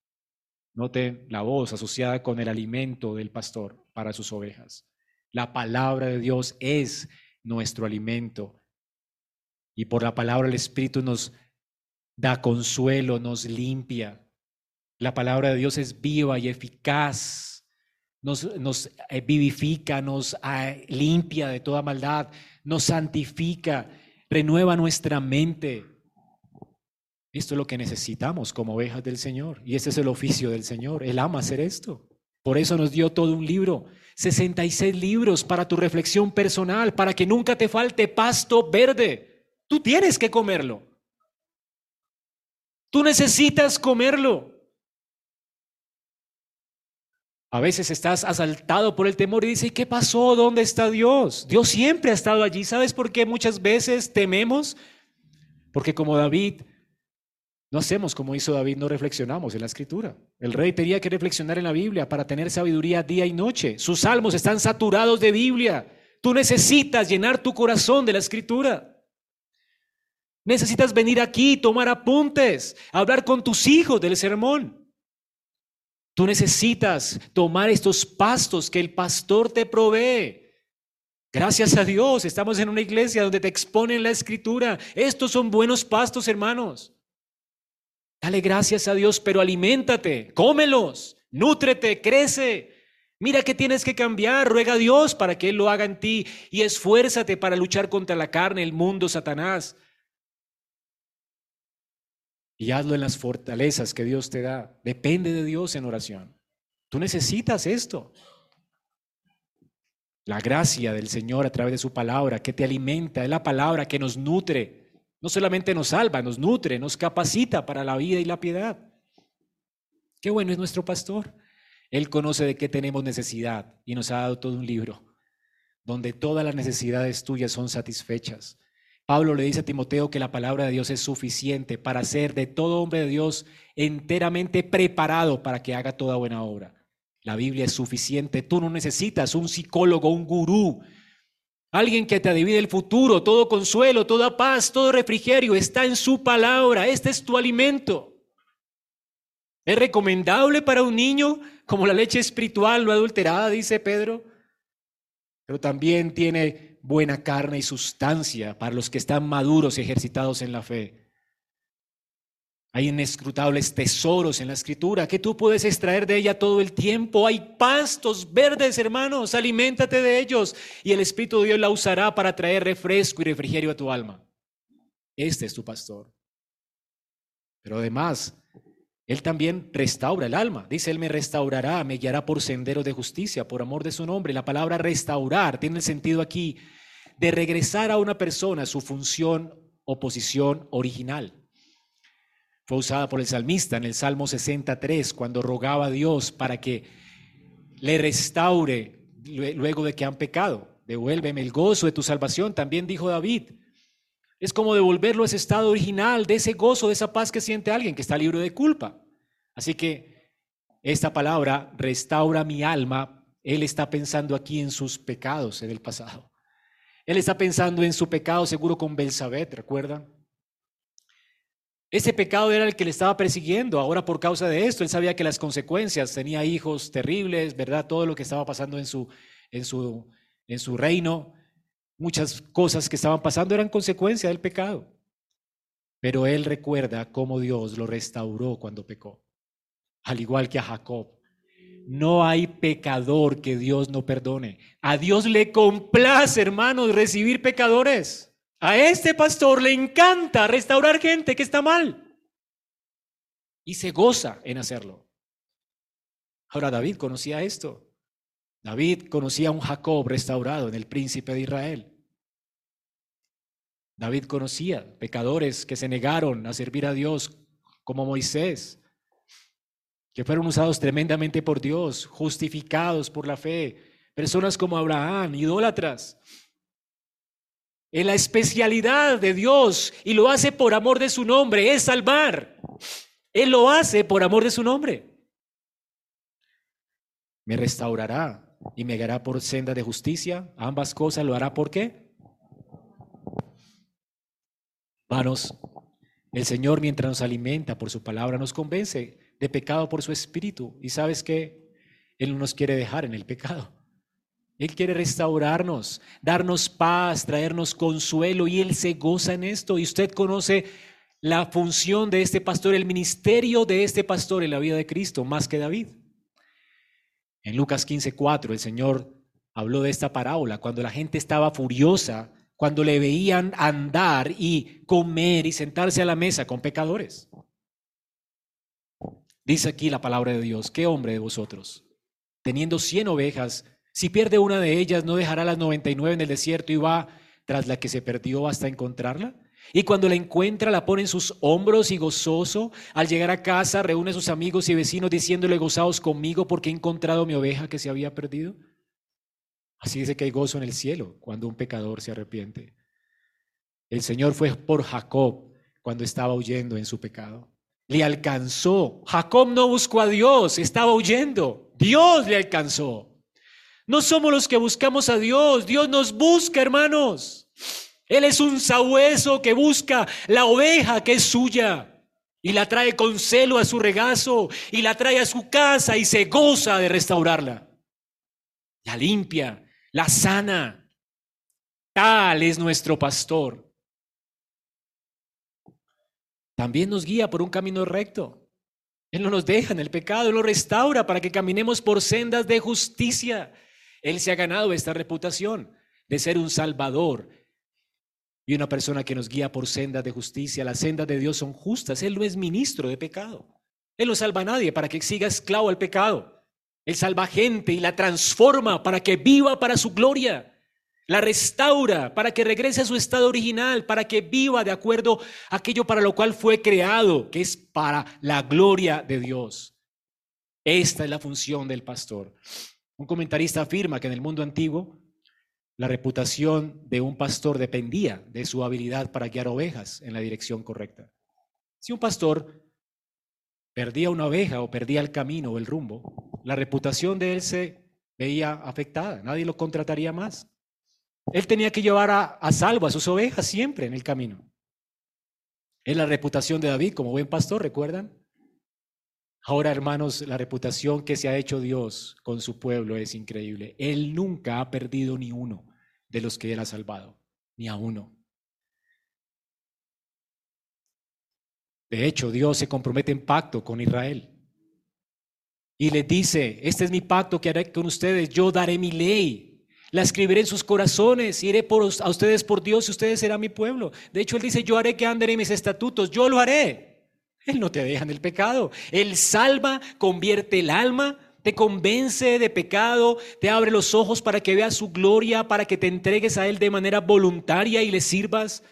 [SPEAKER 1] Noten la voz asociada con el alimento del pastor para sus ovejas. La palabra de Dios es nuestro alimento. Y por la palabra el Espíritu nos da consuelo, nos limpia. La palabra de Dios es viva y eficaz. Nos, nos eh, vivifica, nos ah, limpia de toda maldad, nos santifica, renueva nuestra mente. Esto es lo que necesitamos como ovejas del Señor. Y ese es el oficio del Señor. Él ama hacer esto. Por eso nos dio todo un libro, 66 libros para tu reflexión personal, para que nunca te falte pasto verde. Tú tienes que comerlo. Tú necesitas comerlo. A veces estás asaltado por el temor y dices, ¿qué pasó? ¿Dónde está Dios? Dios siempre ha estado allí. ¿Sabes por qué muchas veces tememos? Porque como David no hacemos como hizo David, no reflexionamos en la escritura. El rey tenía que reflexionar en la Biblia para tener sabiduría día y noche. Sus salmos están saturados de Biblia. Tú necesitas llenar tu corazón de la escritura. Necesitas venir aquí, tomar apuntes, hablar con tus hijos del sermón. Tú necesitas tomar estos pastos que el pastor te provee. Gracias a Dios, estamos en una iglesia donde te exponen la escritura. Estos son buenos pastos, hermanos. Dale gracias a Dios, pero aliméntate, cómelos, nútrete, crece. Mira que tienes que cambiar, ruega a Dios para que Él lo haga en ti y esfuérzate para luchar contra la carne, el mundo, Satanás. Y hazlo en las fortalezas que Dios te da. Depende de Dios en oración. Tú necesitas esto. La gracia del Señor a través de su palabra que te alimenta, es la palabra que nos nutre. No solamente nos salva, nos nutre, nos capacita para la vida y la piedad. Qué bueno es nuestro pastor. Él conoce de qué tenemos necesidad y nos ha dado todo un libro donde todas las necesidades tuyas son satisfechas. Pablo le dice a Timoteo que la palabra de Dios es suficiente para ser de todo hombre de Dios enteramente preparado para que haga toda buena obra. La Biblia es suficiente. Tú no necesitas un psicólogo, un gurú, Alguien que te adivide el futuro, todo consuelo, toda paz, todo refrigerio está en su palabra. Este es tu alimento. ¿Es recomendable para un niño como la leche espiritual no adulterada, dice Pedro? Pero también tiene buena carne y sustancia para los que están maduros y ejercitados en la fe. Hay inescrutables tesoros en la escritura que tú puedes extraer de ella todo el tiempo. Hay pastos verdes, hermanos, aliméntate de ellos y el Espíritu de Dios la usará para traer refresco y refrigerio a tu alma. Este es tu pastor. Pero además, Él también restaura el alma. Dice, Él me restaurará, me guiará por sendero de justicia, por amor de su nombre. La palabra restaurar tiene el sentido aquí de regresar a una persona a su función o posición original fue usada por el salmista en el Salmo 63, cuando rogaba a Dios para que le restaure luego de que han pecado. Devuélveme el gozo de tu salvación, también dijo David. Es como devolverlo a ese estado original, de ese gozo, de esa paz que siente alguien que está libre de culpa. Así que esta palabra, restaura mi alma, él está pensando aquí en sus pecados en el pasado. Él está pensando en su pecado seguro con Belsabet, ¿recuerdan? Ese pecado era el que le estaba persiguiendo. Ahora por causa de esto, él sabía que las consecuencias, tenía hijos terribles, ¿verdad? Todo lo que estaba pasando en su, en su, en su reino, muchas cosas que estaban pasando eran consecuencia del pecado. Pero él recuerda cómo Dios lo restauró cuando pecó, al igual que a Jacob. No hay pecador que Dios no perdone. A Dios le complace, hermanos, recibir pecadores. A este pastor le encanta restaurar gente que está mal y se goza en hacerlo. Ahora David conocía esto. David conocía a un Jacob restaurado en el príncipe de Israel. David conocía pecadores que se negaron a servir a Dios como Moisés, que fueron usados tremendamente por Dios, justificados por la fe, personas como Abraham, idólatras, en la especialidad de Dios y lo hace por amor de su nombre, es salvar. Él lo hace por amor de su nombre. Me restaurará y me guiará por senda de justicia. Ambas cosas lo hará por qué? Hermanos, el Señor mientras nos alimenta por su palabra nos convence de pecado por su espíritu. Y sabes que Él no nos quiere dejar en el pecado. Él quiere restaurarnos, darnos paz, traernos consuelo y Él se goza en esto. Y usted conoce la función de este pastor, el ministerio de este pastor en la vida de Cristo, más que David. En Lucas 15:4 el Señor habló de esta parábola cuando la gente estaba furiosa, cuando le veían andar y comer y sentarse a la mesa con pecadores. Dice aquí la palabra de Dios, ¿qué hombre de vosotros, teniendo cien ovejas, si pierde una de ellas, ¿no dejará las 99 en el desierto y va tras la que se perdió hasta encontrarla? Y cuando la encuentra, la pone en sus hombros y gozoso. Al llegar a casa, reúne a sus amigos y vecinos diciéndole, gozaos conmigo porque he encontrado mi oveja que se había perdido. Así dice que hay gozo en el cielo cuando un pecador se arrepiente. El Señor fue por Jacob cuando estaba huyendo en su pecado. Le alcanzó. Jacob no buscó a Dios, estaba huyendo. Dios le alcanzó. No somos los que buscamos a Dios, Dios nos busca, hermanos. Él es un sabueso que busca la oveja que es suya y la trae con celo a su regazo y la trae a su casa y se goza de restaurarla. La limpia, la sana. Tal es nuestro pastor. También nos guía por un camino recto. Él no nos deja en el pecado, Él lo restaura para que caminemos por sendas de justicia. Él se ha ganado esta reputación de ser un salvador y una persona que nos guía por sendas de justicia. Las sendas de Dios son justas. Él no es ministro de pecado. Él no salva a nadie para que siga esclavo al pecado. Él salva gente y la transforma para que viva para su gloria. La restaura para que regrese a su estado original, para que viva de acuerdo a aquello para lo cual fue creado, que es para la gloria de Dios. Esta es la función del pastor. Un comentarista afirma que en el mundo antiguo la reputación de un pastor dependía de su habilidad para guiar ovejas en la dirección correcta. Si un pastor perdía una oveja o perdía el camino o el rumbo, la reputación de él se veía afectada, nadie lo contrataría más. Él tenía que llevar a, a salvo a sus ovejas siempre en el camino. Es la reputación de David como buen pastor, ¿recuerdan? Ahora, hermanos, la reputación que se ha hecho Dios con su pueblo es increíble. Él nunca ha perdido ni uno de los que Él ha salvado, ni a uno. De hecho, Dios se compromete en pacto con Israel. Y le dice, este es mi pacto que haré con ustedes, yo daré mi ley, la escribiré en sus corazones, iré por, a ustedes por Dios y ustedes serán mi pueblo. De hecho, Él dice, yo haré que anden en mis estatutos, yo lo haré. Él no te deja en el pecado. Él salva, convierte el alma, te convence de pecado, te abre los ojos para que veas su gloria, para que te entregues a Él de manera voluntaria y le sirvas.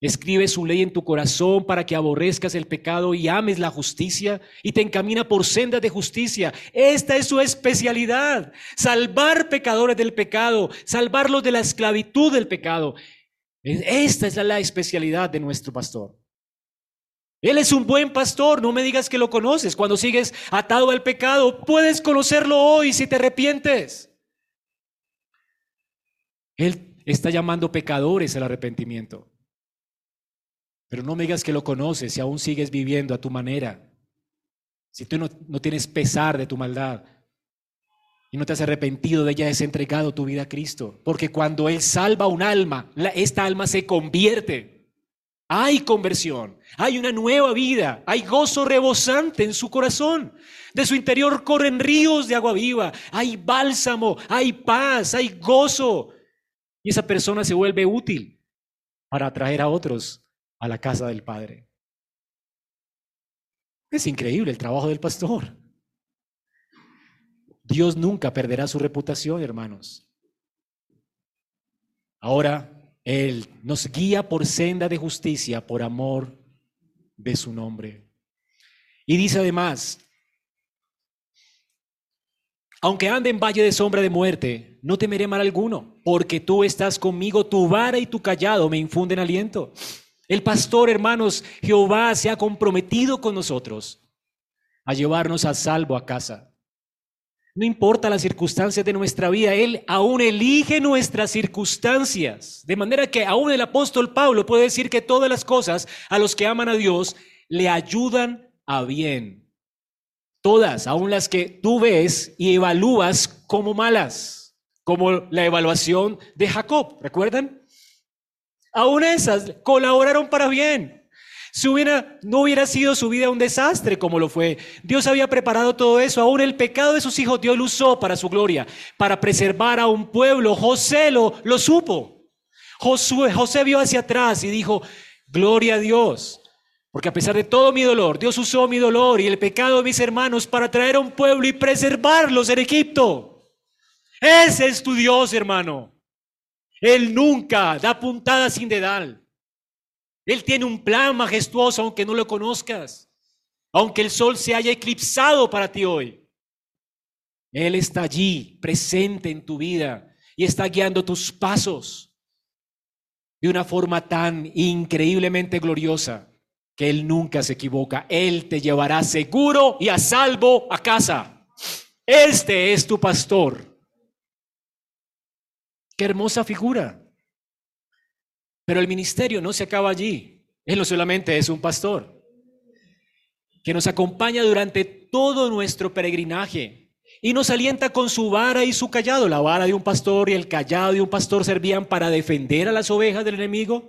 [SPEAKER 1] Escribe su ley en tu corazón para que aborrezcas el pecado y ames la justicia y te encamina por sendas de justicia. Esta es su especialidad, salvar pecadores del pecado, salvarlos de la esclavitud del pecado. Esta es la especialidad de nuestro pastor. Él es un buen pastor, no me digas que lo conoces. Cuando sigues atado al pecado, puedes conocerlo hoy si te arrepientes. Él está llamando pecadores al arrepentimiento. Pero no me digas que lo conoces si aún sigues viviendo a tu manera. Si tú no, no tienes pesar de tu maldad y no te has arrepentido de ella, has entregado tu vida a Cristo. Porque cuando Él salva un alma, esta alma se convierte hay conversión, hay una nueva vida, hay gozo rebosante en su corazón. De su interior corren ríos de agua viva, hay bálsamo, hay paz, hay gozo. Y esa persona se vuelve útil para atraer a otros a la casa del Padre. Es increíble el trabajo del pastor. Dios nunca perderá su reputación, hermanos. Ahora él nos guía por senda de justicia por amor de su nombre. Y dice además, aunque ande en valle de sombra de muerte, no temeré mal alguno, porque tú estás conmigo, tu vara y tu callado me infunden aliento. El pastor, hermanos, Jehová se ha comprometido con nosotros a llevarnos a salvo a casa. No importa las circunstancias de nuestra vida, Él aún elige nuestras circunstancias. De manera que aún el apóstol Pablo puede decir que todas las cosas a los que aman a Dios le ayudan a bien. Todas, aun las que tú ves y evalúas como malas, como la evaluación de Jacob, ¿recuerdan? Aún esas colaboraron para bien. Si hubiera, no hubiera sido su vida un desastre como lo fue. Dios había preparado todo eso. Aún el pecado de sus hijos Dios lo usó para su gloria, para preservar a un pueblo. José lo, supo. Josué, José vio hacia atrás y dijo, gloria a Dios. Porque a pesar de todo mi dolor, Dios usó mi dolor y el pecado de mis hermanos para traer a un pueblo y preservarlos en Egipto. Ese es tu Dios, hermano. Él nunca da puntada sin dedal. Él tiene un plan majestuoso aunque no lo conozcas, aunque el sol se haya eclipsado para ti hoy. Él está allí, presente en tu vida y está guiando tus pasos de una forma tan increíblemente gloriosa que Él nunca se equivoca. Él te llevará seguro y a salvo a casa. Este es tu pastor. Qué hermosa figura. Pero el ministerio no se acaba allí. Él no solamente es un pastor, que nos acompaña durante todo nuestro peregrinaje y nos alienta con su vara y su callado. La vara de un pastor y el callado de un pastor servían para defender a las ovejas del enemigo.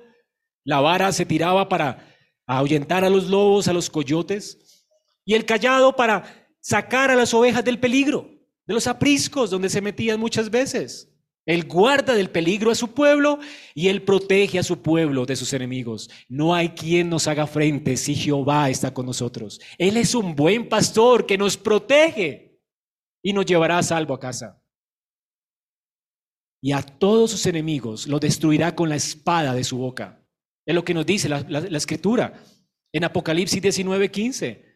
[SPEAKER 1] La vara se tiraba para ahuyentar a los lobos, a los coyotes, y el callado para sacar a las ovejas del peligro, de los apriscos donde se metían muchas veces. Él guarda del peligro a su pueblo y él protege a su pueblo de sus enemigos. No hay quien nos haga frente si Jehová está con nosotros. Él es un buen pastor que nos protege y nos llevará a salvo a casa. Y a todos sus enemigos lo destruirá con la espada de su boca. Es lo que nos dice la, escritura en Apocalipsis 19, 15.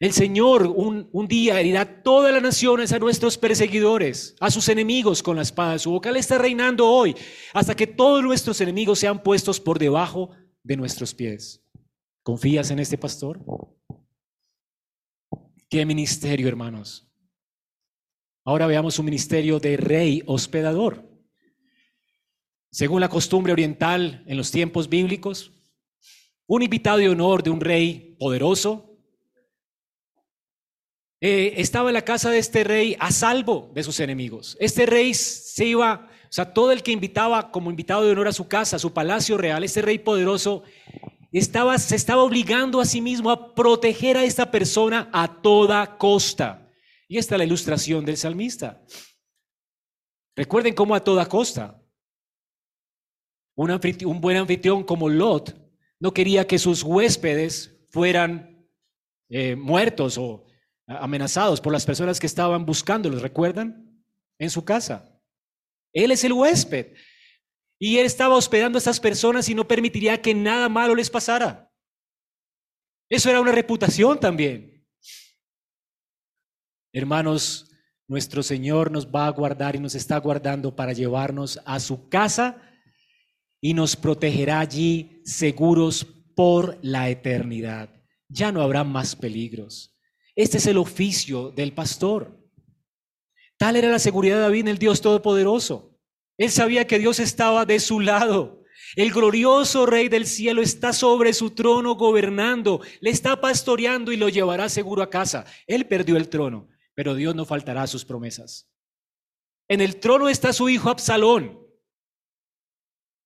[SPEAKER 1] El Señor un, un, día herirá todas las naciones a nuestros perseguidores, a sus enemigos con la espada de su boca. Él está reinando hoy hasta que todos nuestros enemigos sean puestos por debajo de nuestros pies. ¿Confías en este pastor? Qué ministerio, hermanos. Ahora veamos un ministerio de rey hospedador. Según la costumbre oriental en los tiempos bíblicos, un invitado de honor de un rey poderoso eh, estaba en la casa de este rey a salvo de sus enemigos. Este rey se iba, o sea, todo el que invitaba como invitado de honor a su casa, a su palacio real, este rey poderoso, estaba, se estaba obligando a sí mismo a proteger a esta persona a toda costa. Y esta es la ilustración del salmista. Recuerden cómo a toda costa. Un, buen anfitrión como Lot no quería que sus huéspedes fueran eh, muertos o amenazados por las personas que estaban buscándolos, ¿recuerdan? En su casa. Él es el huésped. Y él estaba hospedando a estas personas y no permitiría que nada malo les pasara. Eso era una reputación también. Hermanos, nuestro Señor nos va a guardar y nos está guardando para llevarnos a su casa y nos protegerá allí seguros por la eternidad. Ya no habrá más peligros. Este es el oficio del pastor. Tal era la seguridad de David el Dios Todopoderoso. Él sabía que Dios estaba de su lado. El glorioso Rey del cielo está sobre su trono gobernando, le está pastoreando y lo llevará seguro a casa. Él perdió el trono, pero Dios no faltará a sus promesas. En el trono está su hijo Absalón,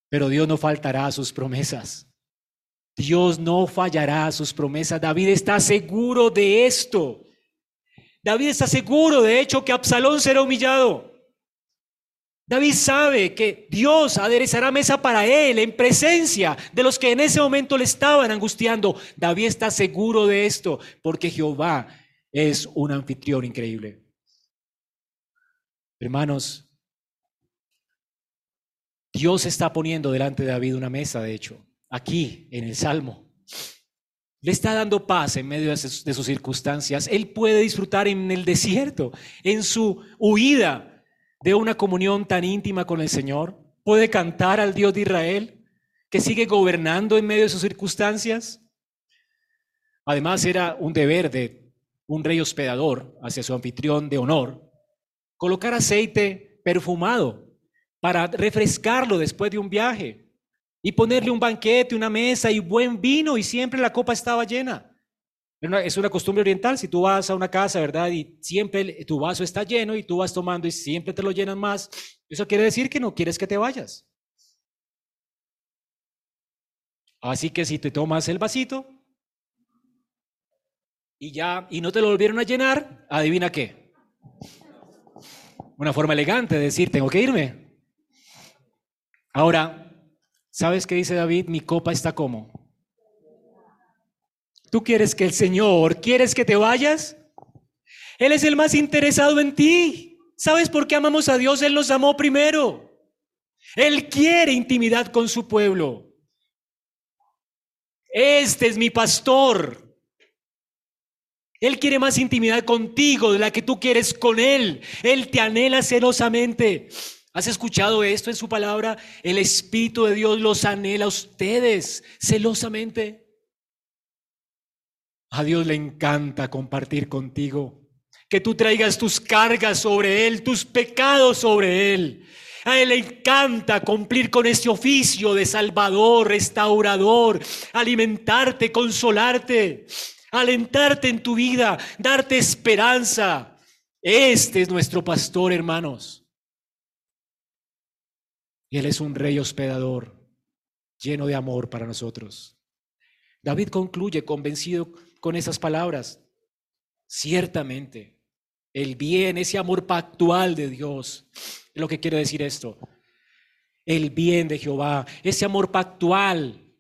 [SPEAKER 1] pero Dios no faltará a sus promesas. Dios no fallará a sus promesas. David está seguro de esto. David está seguro, de hecho, que Absalón será humillado. David sabe que Dios aderezará mesa para él en presencia de los que en ese momento le estaban angustiando. David está seguro de esto porque Jehová es un anfitrión increíble. Hermanos, Dios está poniendo delante de David una mesa, de hecho aquí en el Salmo. Le está dando paz en medio de sus, circunstancias. Él puede disfrutar en el desierto, en su huida de una comunión tan íntima con el Señor. Puede cantar al Dios de Israel que sigue gobernando en medio de sus circunstancias. Además, era un deber de un rey hospedador hacia su anfitrión de honor colocar aceite perfumado para refrescarlo después de un viaje y ponerle un banquete, una mesa y buen vino y siempre la copa estaba llena. Es una costumbre oriental, si tú vas a una casa, ¿verdad? Y siempre tu vaso está lleno y tú vas tomando y siempre te lo llenan más, eso quiere decir que no quieres que te vayas. Así que si te tomas el vasito y ya y no te lo volvieron a llenar, adivina qué. Una forma elegante de decir, tengo que irme. Ahora, ¿sabes qué dice David? Mi copa está como ¿Tú quieres que el Señor, quieres que te vayas? Él es el más interesado en ti. ¿Sabes por qué amamos a Dios? Él nos amó primero. Él quiere intimidad con su pueblo. Este es mi pastor. Él quiere más intimidad contigo de la que tú quieres con Él. Él te anhela celosamente. ¿Has escuchado esto en su palabra? El Espíritu de Dios los anhela a ustedes celosamente. A Dios le encanta compartir contigo, que tú traigas tus cargas sobre Él, tus pecados sobre Él. A Él le encanta cumplir con este oficio de salvador, restaurador, alimentarte, consolarte, alentarte en tu vida, darte esperanza. Este es nuestro pastor, hermanos. Y Él es un rey hospedador, lleno de amor para nosotros. David concluye convencido con esas palabras. Ciertamente, el bien, ese amor pactual de Dios, es lo que quiere decir esto. El bien de Jehová, ese amor pactual,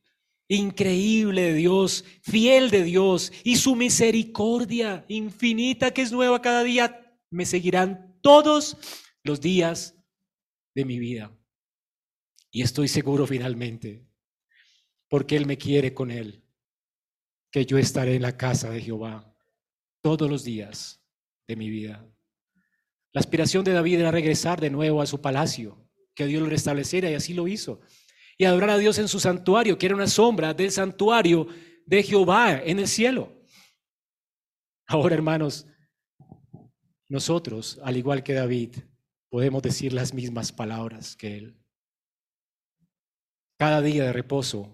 [SPEAKER 1] increíble de Dios, fiel de Dios y su misericordia infinita que es nueva cada día, me seguirán todos los días de mi vida. Y estoy seguro finalmente, porque Él me quiere con Él que yo estaré en la casa de Jehová todos los días de mi vida. La aspiración de David era regresar de nuevo a su palacio, que Dios lo restableciera y así lo hizo. Y adorar a Dios en su santuario, que era una sombra del santuario de Jehová en el cielo. Ahora, hermanos, nosotros, al igual que David, podemos decir las mismas palabras que él. Cada día de reposo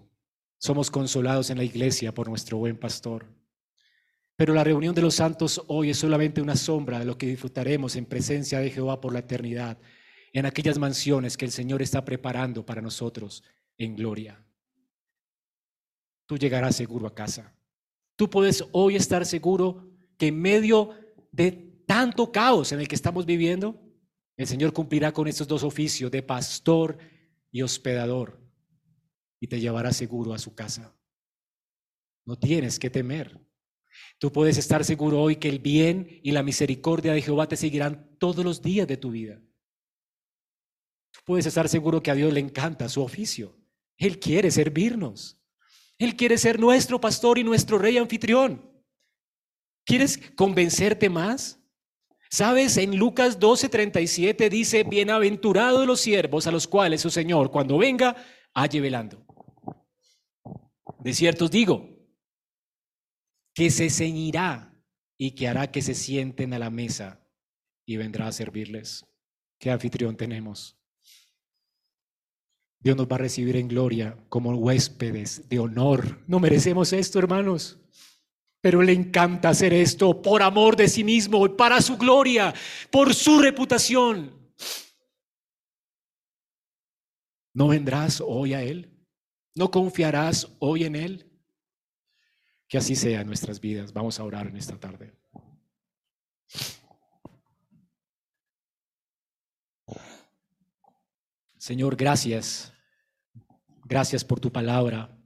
[SPEAKER 1] somos consolados en la iglesia por nuestro buen pastor. Pero la reunión de los santos hoy es solamente una sombra de lo que disfrutaremos en presencia de Jehová por la eternidad, en aquellas mansiones que el Señor está preparando para nosotros en gloria. Tú llegarás seguro a casa. Tú puedes hoy estar seguro que en medio de tanto caos en el que estamos viviendo, el Señor cumplirá con estos dos oficios de pastor y hospedador y te llevará seguro a su casa. No tienes que temer. Tú puedes estar seguro hoy que el bien y la misericordia de Jehová te seguirán todos los días de tu vida. Tú puedes estar seguro que a Dios le encanta su oficio. Él quiere servirnos. Él quiere ser nuestro pastor y nuestro rey anfitrión. ¿Quieres convencerte más? Sabes, en Lucas 12:37 dice, bienaventurados los siervos a los cuales su Señor, cuando venga, halle velando. De cierto os digo, que se ceñirá y que hará que se sienten a la mesa y vendrá a servirles. ¿Qué anfitrión tenemos? Dios nos va a recibir en gloria como huéspedes de honor. No merecemos esto, hermanos. Pero le encanta hacer esto por amor de sí mismo y para su gloria, por su reputación. ¿No vendrás hoy a Él? ¿No confiarás hoy en Él? Que así sea en nuestras vidas. Vamos a orar en esta tarde. Señor, gracias. Gracias por tu palabra.